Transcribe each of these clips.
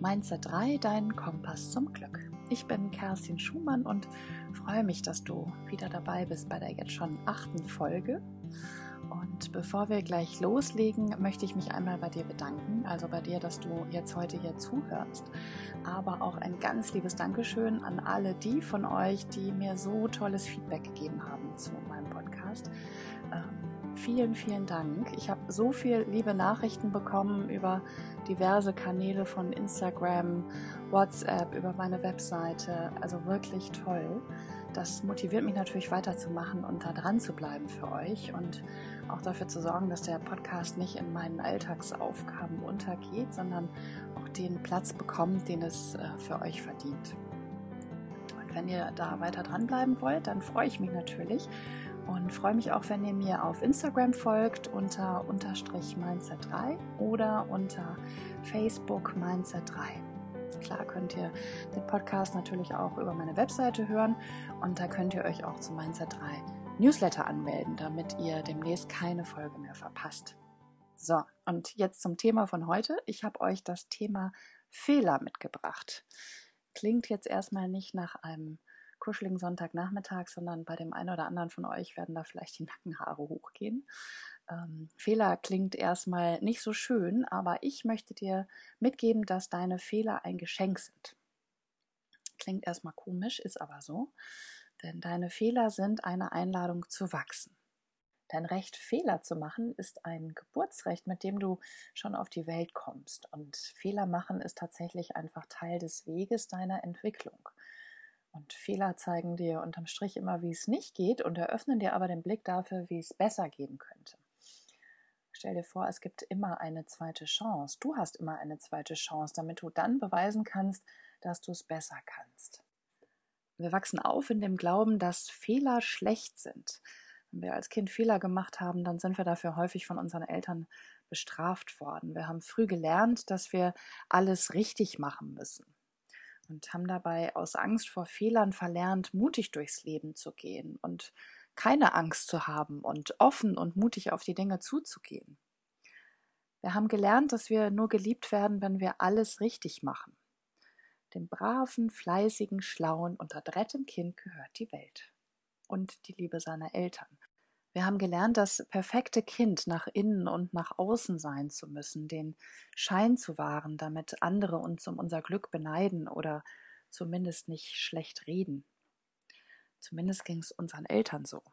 Mindset 3, dein Kompass zum Glück. Ich bin Kerstin Schumann und freue mich, dass du wieder dabei bist bei der jetzt schon achten Folge. Und bevor wir gleich loslegen, möchte ich mich einmal bei dir bedanken, also bei dir, dass du jetzt heute hier zuhörst. Aber auch ein ganz liebes Dankeschön an alle die von euch, die mir so tolles Feedback gegeben haben zu meinem Podcast. Vielen, vielen Dank. Ich habe so viele liebe Nachrichten bekommen über diverse Kanäle von Instagram, WhatsApp, über meine Webseite. Also wirklich toll. Das motiviert mich natürlich weiterzumachen und da dran zu bleiben für euch und auch dafür zu sorgen, dass der Podcast nicht in meinen Alltagsaufgaben untergeht, sondern auch den Platz bekommt, den es äh, für euch verdient. Und wenn ihr da weiter dranbleiben wollt, dann freue ich mich natürlich und freue mich auch, wenn ihr mir auf Instagram folgt unter unterstrich Mindset 3 oder unter Facebook Mindset 3. Klar könnt ihr den Podcast natürlich auch über meine Webseite hören und da könnt ihr euch auch zu Mindset 3 Newsletter anmelden, damit ihr demnächst keine Folge mehr verpasst. So, und jetzt zum Thema von heute. Ich habe euch das Thema Fehler mitgebracht. Klingt jetzt erstmal nicht nach einem kuscheligen Sonntagnachmittag, sondern bei dem einen oder anderen von euch werden da vielleicht die Nackenhaare hochgehen. Ähm, Fehler klingt erstmal nicht so schön, aber ich möchte dir mitgeben, dass deine Fehler ein Geschenk sind. Klingt erstmal komisch, ist aber so, denn deine Fehler sind eine Einladung zu wachsen. Dein Recht, Fehler zu machen, ist ein Geburtsrecht, mit dem du schon auf die Welt kommst. Und Fehler machen ist tatsächlich einfach Teil des Weges deiner Entwicklung. Und Fehler zeigen dir unterm Strich immer, wie es nicht geht und eröffnen dir aber den Blick dafür, wie es besser gehen könnte. Stell dir vor, es gibt immer eine zweite Chance. Du hast immer eine zweite Chance, damit du dann beweisen kannst, dass du es besser kannst. Wir wachsen auf in dem Glauben, dass Fehler schlecht sind. Wenn wir als Kind Fehler gemacht haben, dann sind wir dafür häufig von unseren Eltern bestraft worden. Wir haben früh gelernt, dass wir alles richtig machen müssen und haben dabei aus Angst vor Fehlern verlernt, mutig durchs Leben zu gehen und keine Angst zu haben und offen und mutig auf die Dinge zuzugehen. Wir haben gelernt, dass wir nur geliebt werden, wenn wir alles richtig machen. Dem braven, fleißigen, schlauen und adretten Kind gehört die Welt und die Liebe seiner Eltern. Wir haben gelernt, das perfekte Kind nach innen und nach außen sein zu müssen, den Schein zu wahren, damit andere uns um unser Glück beneiden oder zumindest nicht schlecht reden. Zumindest ging es unseren Eltern so.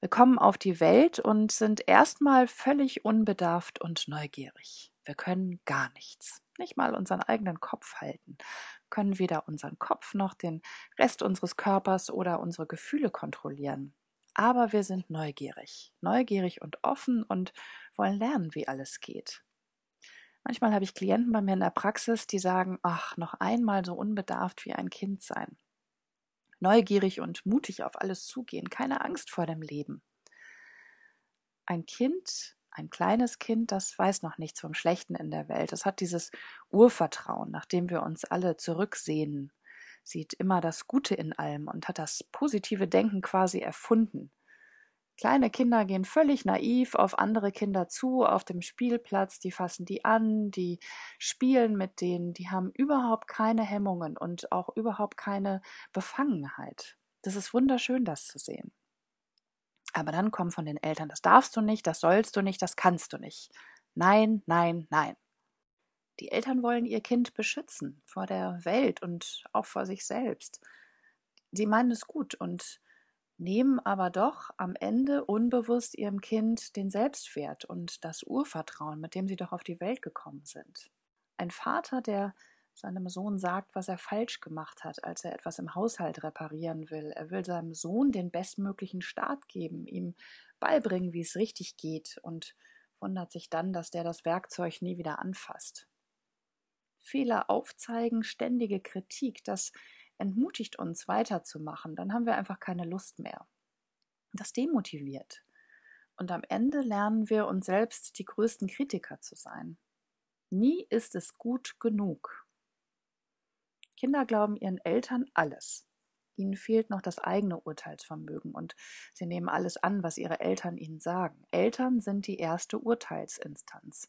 Wir kommen auf die Welt und sind erstmal völlig unbedarft und neugierig. Wir können gar nichts, nicht mal unseren eigenen Kopf halten, können weder unseren Kopf noch den Rest unseres Körpers oder unsere Gefühle kontrollieren aber wir sind neugierig, neugierig und offen und wollen lernen, wie alles geht. Manchmal habe ich Klienten bei mir in der Praxis, die sagen, ach, noch einmal so unbedarft wie ein Kind sein. Neugierig und mutig auf alles zugehen, keine Angst vor dem Leben. Ein Kind, ein kleines Kind, das weiß noch nichts vom Schlechten in der Welt. Es hat dieses Urvertrauen, nach dem wir uns alle zurücksehnen sieht immer das Gute in allem und hat das positive Denken quasi erfunden. Kleine Kinder gehen völlig naiv auf andere Kinder zu, auf dem Spielplatz, die fassen die an, die spielen mit denen, die haben überhaupt keine Hemmungen und auch überhaupt keine Befangenheit. Das ist wunderschön, das zu sehen. Aber dann kommen von den Eltern, das darfst du nicht, das sollst du nicht, das kannst du nicht. Nein, nein, nein. Die Eltern wollen ihr Kind beschützen vor der Welt und auch vor sich selbst. Sie meinen es gut und nehmen aber doch am Ende unbewusst ihrem Kind den Selbstwert und das Urvertrauen, mit dem sie doch auf die Welt gekommen sind. Ein Vater, der seinem Sohn sagt, was er falsch gemacht hat, als er etwas im Haushalt reparieren will. Er will seinem Sohn den bestmöglichen Start geben, ihm beibringen, wie es richtig geht und wundert sich dann, dass der das Werkzeug nie wieder anfasst. Fehler aufzeigen, ständige Kritik, das entmutigt uns weiterzumachen. Dann haben wir einfach keine Lust mehr. Das demotiviert. Und am Ende lernen wir uns selbst die größten Kritiker zu sein. Nie ist es gut genug. Kinder glauben ihren Eltern alles. Ihnen fehlt noch das eigene Urteilsvermögen und sie nehmen alles an, was ihre Eltern ihnen sagen. Eltern sind die erste Urteilsinstanz.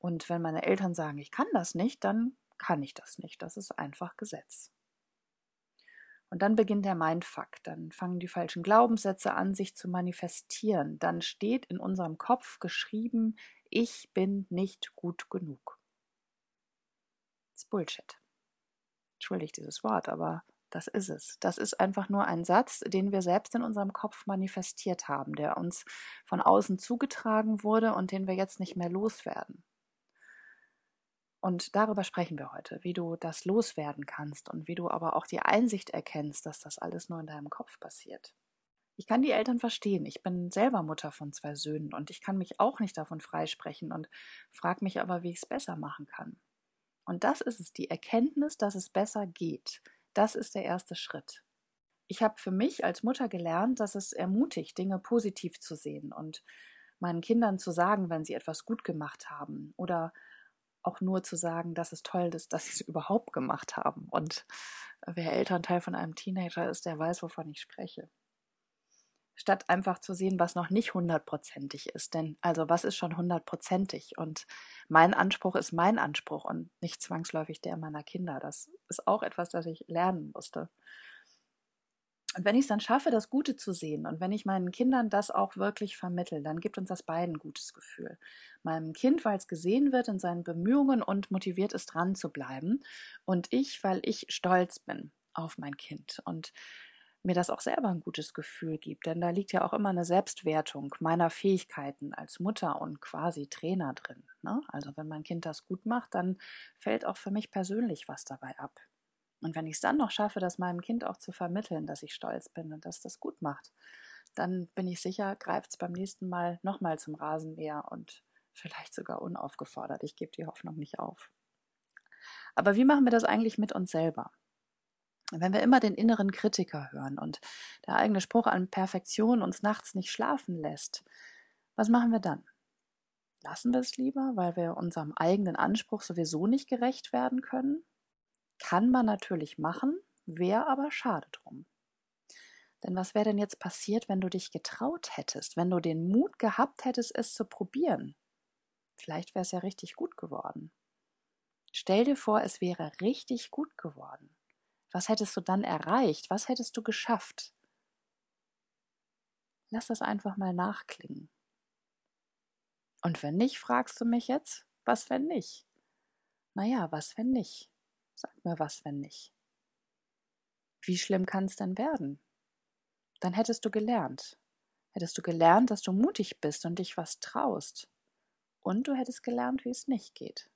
Und wenn meine Eltern sagen, ich kann das nicht, dann kann ich das nicht. Das ist einfach Gesetz. Und dann beginnt der Mindfuck. Dann fangen die falschen Glaubenssätze an, sich zu manifestieren. Dann steht in unserem Kopf geschrieben, ich bin nicht gut genug. Das ist Bullshit. Entschuldigt dieses Wort, aber das ist es. Das ist einfach nur ein Satz, den wir selbst in unserem Kopf manifestiert haben, der uns von außen zugetragen wurde und den wir jetzt nicht mehr loswerden. Und darüber sprechen wir heute, wie du das loswerden kannst und wie du aber auch die Einsicht erkennst, dass das alles nur in deinem Kopf passiert. Ich kann die Eltern verstehen. Ich bin selber Mutter von zwei Söhnen und ich kann mich auch nicht davon freisprechen und frage mich aber, wie ich es besser machen kann. Und das ist es, die Erkenntnis, dass es besser geht. Das ist der erste Schritt. Ich habe für mich als Mutter gelernt, dass es ermutigt, Dinge positiv zu sehen und meinen Kindern zu sagen, wenn sie etwas gut gemacht haben oder auch nur zu sagen, dass es toll ist, dass sie es überhaupt gemacht haben. Und wer Elternteil von einem Teenager ist, der weiß, wovon ich spreche. Statt einfach zu sehen, was noch nicht hundertprozentig ist. Denn also was ist schon hundertprozentig? Und mein Anspruch ist mein Anspruch und nicht zwangsläufig der meiner Kinder. Das ist auch etwas, das ich lernen musste. Und wenn ich es dann schaffe, das Gute zu sehen und wenn ich meinen Kindern das auch wirklich vermittle, dann gibt uns das beiden ein gutes Gefühl. Meinem Kind, weil es gesehen wird in seinen Bemühungen und motiviert ist, dran zu bleiben. Und ich, weil ich stolz bin auf mein Kind und mir das auch selber ein gutes Gefühl gibt. Denn da liegt ja auch immer eine Selbstwertung meiner Fähigkeiten als Mutter und quasi Trainer drin. Ne? Also wenn mein Kind das gut macht, dann fällt auch für mich persönlich was dabei ab. Und wenn ich es dann noch schaffe, das meinem Kind auch zu vermitteln, dass ich stolz bin und dass das gut macht, dann bin ich sicher, greift es beim nächsten Mal nochmal zum Rasenmäher und vielleicht sogar unaufgefordert. Ich gebe die Hoffnung nicht auf. Aber wie machen wir das eigentlich mit uns selber? Wenn wir immer den inneren Kritiker hören und der eigene Spruch an Perfektion uns nachts nicht schlafen lässt, was machen wir dann? Lassen wir es lieber, weil wir unserem eigenen Anspruch sowieso nicht gerecht werden können? Kann man natürlich machen, wäre aber schade drum. Denn was wäre denn jetzt passiert, wenn du dich getraut hättest, wenn du den Mut gehabt hättest, es zu probieren? Vielleicht wäre es ja richtig gut geworden. Stell dir vor, es wäre richtig gut geworden. Was hättest du dann erreicht? Was hättest du geschafft? Lass das einfach mal nachklingen. Und wenn nicht, fragst du mich jetzt, was wenn nicht? Naja, was wenn nicht? Sag mir was, wenn nicht. Wie schlimm kann es denn werden? Dann hättest du gelernt. Hättest du gelernt, dass du mutig bist und dich was traust. Und du hättest gelernt, wie es nicht geht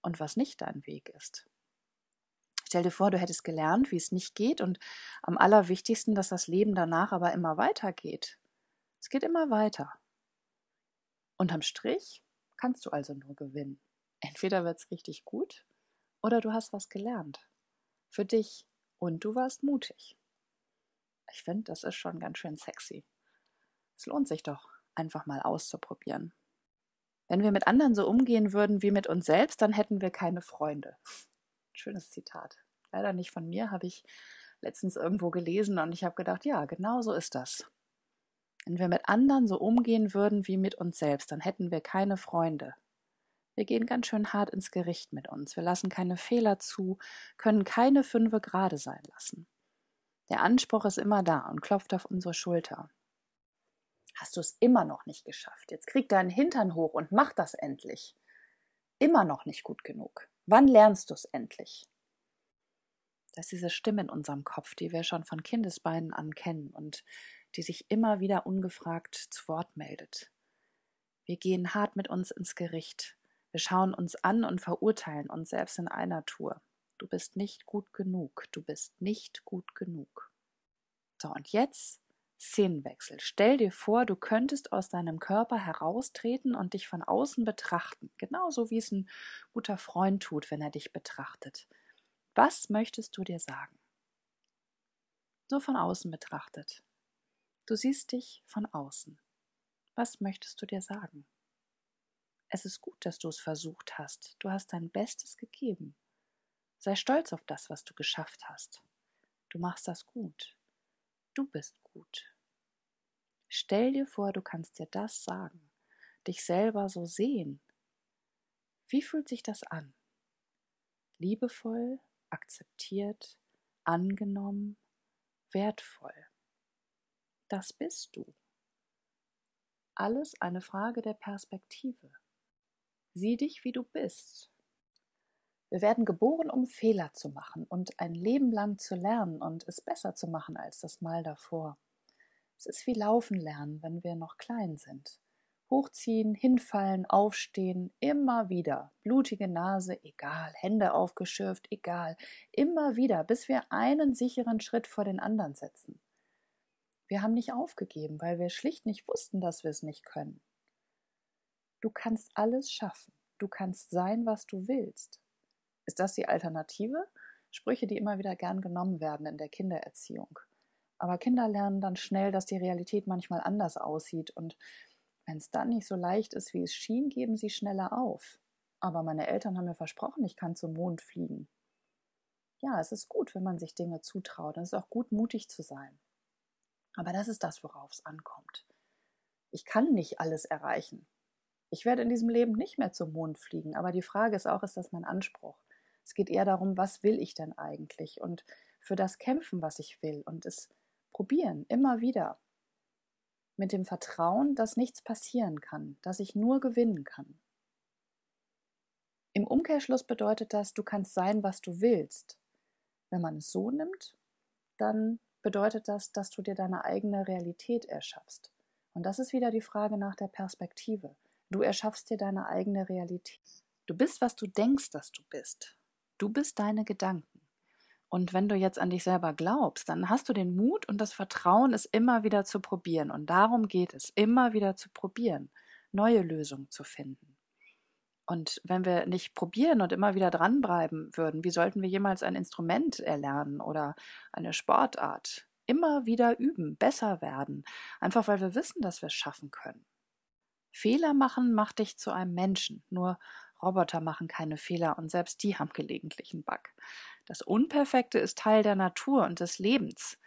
und was nicht dein Weg ist. Stell dir vor, du hättest gelernt, wie es nicht geht und am allerwichtigsten, dass das Leben danach aber immer weitergeht. Es geht immer weiter. Unterm Strich kannst du also nur gewinnen. Entweder wird es richtig gut oder du hast was gelernt. Für dich. Und du warst mutig. Ich finde, das ist schon ganz schön sexy. Es lohnt sich doch, einfach mal auszuprobieren. Wenn wir mit anderen so umgehen würden wie mit uns selbst, dann hätten wir keine Freunde. Schönes Zitat. Leider nicht von mir, habe ich letztens irgendwo gelesen und ich habe gedacht, ja, genau so ist das. Wenn wir mit anderen so umgehen würden wie mit uns selbst, dann hätten wir keine Freunde. Wir gehen ganz schön hart ins Gericht mit uns. Wir lassen keine Fehler zu, können keine Fünfe gerade sein lassen. Der Anspruch ist immer da und klopft auf unsere Schulter. Hast du es immer noch nicht geschafft? Jetzt krieg deinen Hintern hoch und mach das endlich. Immer noch nicht gut genug. Wann lernst du es endlich? Das ist diese Stimme in unserem Kopf, die wir schon von Kindesbeinen an kennen und die sich immer wieder ungefragt zu Wort meldet. Wir gehen hart mit uns ins Gericht. Wir schauen uns an und verurteilen uns selbst in einer Tour. Du bist nicht gut genug. Du bist nicht gut genug. So, und jetzt Szenenwechsel. Stell dir vor, du könntest aus deinem Körper heraustreten und dich von außen betrachten. Genauso wie es ein guter Freund tut, wenn er dich betrachtet. Was möchtest du dir sagen? Nur von außen betrachtet. Du siehst dich von außen. Was möchtest du dir sagen? Es ist gut, dass du es versucht hast. Du hast dein Bestes gegeben. Sei stolz auf das, was du geschafft hast. Du machst das gut. Du bist gut. Stell dir vor, du kannst dir das sagen, dich selber so sehen. Wie fühlt sich das an? Liebevoll, akzeptiert, angenommen, wertvoll. Das bist du. Alles eine Frage der Perspektive. Sieh dich, wie du bist. Wir werden geboren, um Fehler zu machen und ein Leben lang zu lernen und es besser zu machen als das Mal davor. Es ist wie Laufen lernen, wenn wir noch klein sind. Hochziehen, hinfallen, aufstehen, immer wieder. Blutige Nase, egal. Hände aufgeschürft, egal. Immer wieder, bis wir einen sicheren Schritt vor den anderen setzen. Wir haben nicht aufgegeben, weil wir schlicht nicht wussten, dass wir es nicht können. Du kannst alles schaffen. Du kannst sein, was du willst. Ist das die Alternative? Sprüche, die immer wieder gern genommen werden in der Kindererziehung. Aber Kinder lernen dann schnell, dass die Realität manchmal anders aussieht und wenn es dann nicht so leicht ist, wie es schien, geben sie schneller auf. Aber meine Eltern haben mir versprochen, ich kann zum Mond fliegen. Ja, es ist gut, wenn man sich Dinge zutraut es ist auch gut, mutig zu sein. Aber das ist das, worauf es ankommt. Ich kann nicht alles erreichen. Ich werde in diesem Leben nicht mehr zum Mond fliegen, aber die Frage ist auch, ist das mein Anspruch? Es geht eher darum, was will ich denn eigentlich und für das kämpfen, was ich will und es probieren, immer wieder. Mit dem Vertrauen, dass nichts passieren kann, dass ich nur gewinnen kann. Im Umkehrschluss bedeutet das, du kannst sein, was du willst. Wenn man es so nimmt, dann bedeutet das, dass du dir deine eigene Realität erschaffst. Und das ist wieder die Frage nach der Perspektive. Du erschaffst dir deine eigene Realität. Du bist, was du denkst, dass du bist. Du bist deine Gedanken. Und wenn du jetzt an dich selber glaubst, dann hast du den Mut und das Vertrauen, es immer wieder zu probieren. Und darum geht es, immer wieder zu probieren, neue Lösungen zu finden. Und wenn wir nicht probieren und immer wieder dranbleiben würden, wie sollten wir jemals ein Instrument erlernen oder eine Sportart? Immer wieder üben, besser werden, einfach weil wir wissen, dass wir es schaffen können. Fehler machen macht dich zu einem Menschen, nur Roboter machen keine Fehler und selbst die haben gelegentlich einen Bug. Das Unperfekte ist Teil der Natur und des Lebens.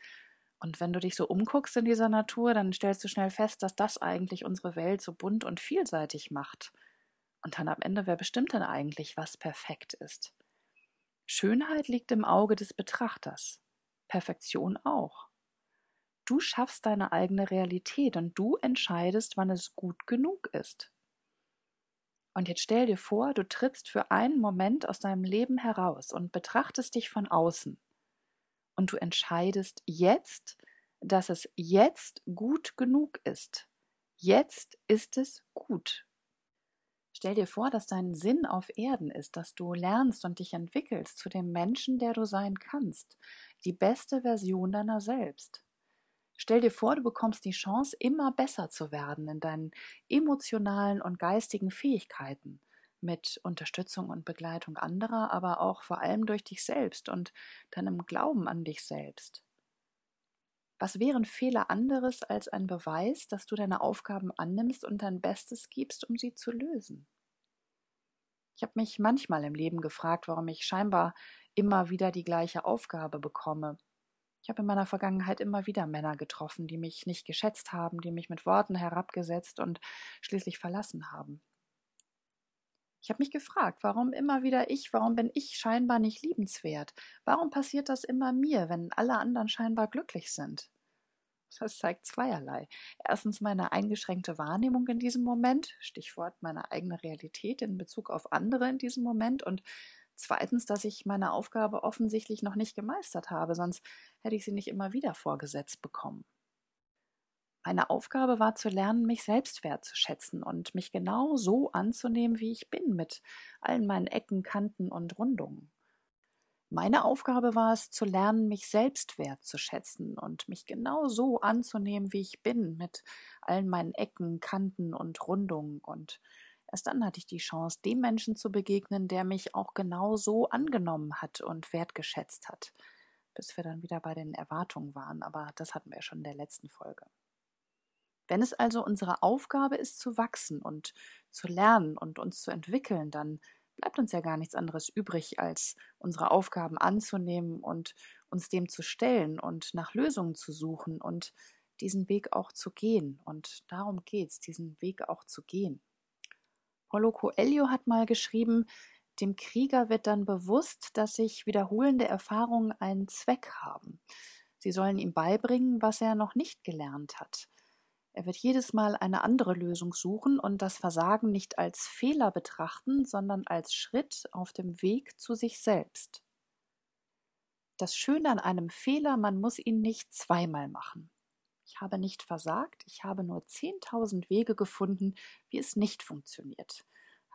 Und wenn du dich so umguckst in dieser Natur, dann stellst du schnell fest, dass das eigentlich unsere Welt so bunt und vielseitig macht. Und dann am Ende, wer bestimmt denn eigentlich, was perfekt ist? Schönheit liegt im Auge des Betrachters, Perfektion auch. Du schaffst deine eigene Realität und du entscheidest, wann es gut genug ist. Und jetzt stell dir vor, du trittst für einen Moment aus deinem Leben heraus und betrachtest dich von außen. Und du entscheidest jetzt, dass es jetzt gut genug ist. Jetzt ist es gut. Stell dir vor, dass dein Sinn auf Erden ist, dass du lernst und dich entwickelst zu dem Menschen, der du sein kannst, die beste Version deiner selbst. Stell dir vor, du bekommst die Chance, immer besser zu werden in deinen emotionalen und geistigen Fähigkeiten, mit Unterstützung und Begleitung anderer, aber auch vor allem durch dich selbst und deinem Glauben an dich selbst. Was wären Fehler anderes als ein Beweis, dass du deine Aufgaben annimmst und dein Bestes gibst, um sie zu lösen? Ich habe mich manchmal im Leben gefragt, warum ich scheinbar immer wieder die gleiche Aufgabe bekomme. Ich habe in meiner Vergangenheit immer wieder Männer getroffen, die mich nicht geschätzt haben, die mich mit Worten herabgesetzt und schließlich verlassen haben. Ich habe mich gefragt, warum immer wieder ich, warum bin ich scheinbar nicht liebenswert? Warum passiert das immer mir, wenn alle anderen scheinbar glücklich sind? Das zeigt zweierlei. Erstens meine eingeschränkte Wahrnehmung in diesem Moment, Stichwort meine eigene Realität in Bezug auf andere in diesem Moment und zweitens, dass ich meine Aufgabe offensichtlich noch nicht gemeistert habe, sonst hätte ich sie nicht immer wieder vorgesetzt bekommen. Meine Aufgabe war zu lernen, mich selbst wertzuschätzen und mich genau so anzunehmen, wie ich bin, mit allen meinen Ecken, Kanten und Rundungen. Meine Aufgabe war es, zu lernen, mich selbst wertzuschätzen und mich genau so anzunehmen, wie ich bin, mit allen meinen Ecken, Kanten und Rundungen. Und erst dann hatte ich die Chance, dem Menschen zu begegnen, der mich auch genau so angenommen hat und wertgeschätzt hat, bis wir dann wieder bei den Erwartungen waren. Aber das hatten wir ja schon in der letzten Folge. Wenn es also unsere Aufgabe ist, zu wachsen und zu lernen und uns zu entwickeln, dann bleibt uns ja gar nichts anderes übrig, als unsere Aufgaben anzunehmen und uns dem zu stellen und nach Lösungen zu suchen und diesen Weg auch zu gehen. Und darum geht es, diesen Weg auch zu gehen. Paulo Coelho hat mal geschrieben, dem Krieger wird dann bewusst, dass sich wiederholende Erfahrungen einen Zweck haben. Sie sollen ihm beibringen, was er noch nicht gelernt hat. Er wird jedes Mal eine andere Lösung suchen und das Versagen nicht als Fehler betrachten, sondern als Schritt auf dem Weg zu sich selbst. Das Schöne an einem Fehler, man muss ihn nicht zweimal machen. Ich habe nicht versagt, ich habe nur 10.000 Wege gefunden, wie es nicht funktioniert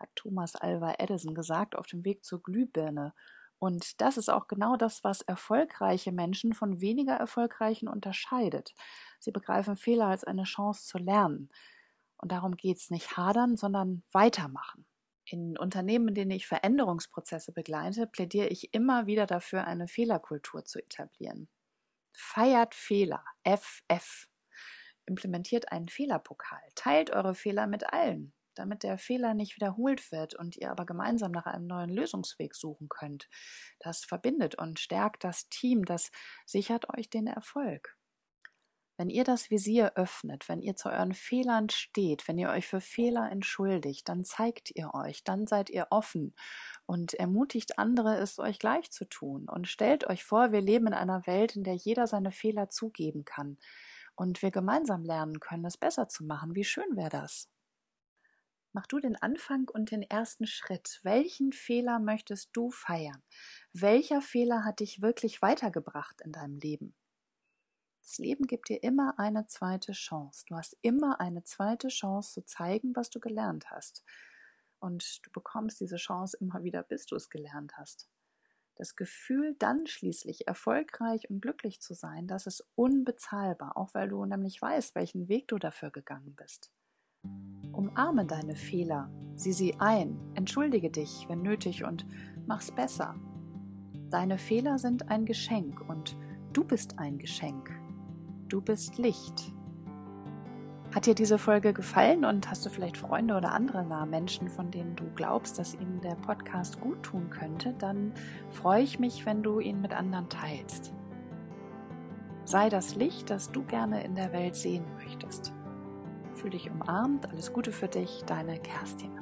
hat Thomas Alva Edison gesagt, auf dem Weg zur Glühbirne. Und das ist auch genau das, was erfolgreiche Menschen von weniger erfolgreichen unterscheidet. Sie begreifen Fehler als eine Chance zu lernen. Und darum geht es nicht hadern, sondern weitermachen. In Unternehmen, in denen ich Veränderungsprozesse begleite, plädiere ich immer wieder dafür, eine Fehlerkultur zu etablieren. Feiert Fehler, FF. Implementiert einen Fehlerpokal, teilt eure Fehler mit allen damit der Fehler nicht wiederholt wird und ihr aber gemeinsam nach einem neuen Lösungsweg suchen könnt. Das verbindet und stärkt das Team, das sichert euch den Erfolg. Wenn ihr das Visier öffnet, wenn ihr zu euren Fehlern steht, wenn ihr euch für Fehler entschuldigt, dann zeigt ihr euch, dann seid ihr offen und ermutigt andere, es euch gleich zu tun und stellt euch vor, wir leben in einer Welt, in der jeder seine Fehler zugeben kann und wir gemeinsam lernen können, es besser zu machen. Wie schön wäre das? Mach du den Anfang und den ersten Schritt. Welchen Fehler möchtest du feiern? Welcher Fehler hat dich wirklich weitergebracht in deinem Leben? Das Leben gibt dir immer eine zweite Chance. Du hast immer eine zweite Chance zu zeigen, was du gelernt hast. Und du bekommst diese Chance immer wieder, bis du es gelernt hast. Das Gefühl, dann schließlich erfolgreich und glücklich zu sein, das ist unbezahlbar, auch weil du nämlich weißt, welchen Weg du dafür gegangen bist. Umarme deine Fehler, sieh sie ein, entschuldige dich, wenn nötig, und mach's besser. Deine Fehler sind ein Geschenk und du bist ein Geschenk. Du bist Licht. Hat dir diese Folge gefallen und hast du vielleicht Freunde oder andere nahe Menschen, von denen du glaubst, dass ihnen der Podcast gut tun könnte, dann freue ich mich, wenn du ihn mit anderen teilst. Sei das Licht, das du gerne in der Welt sehen möchtest. Fühl dich umarmt. Alles Gute für dich, deine Kerstin.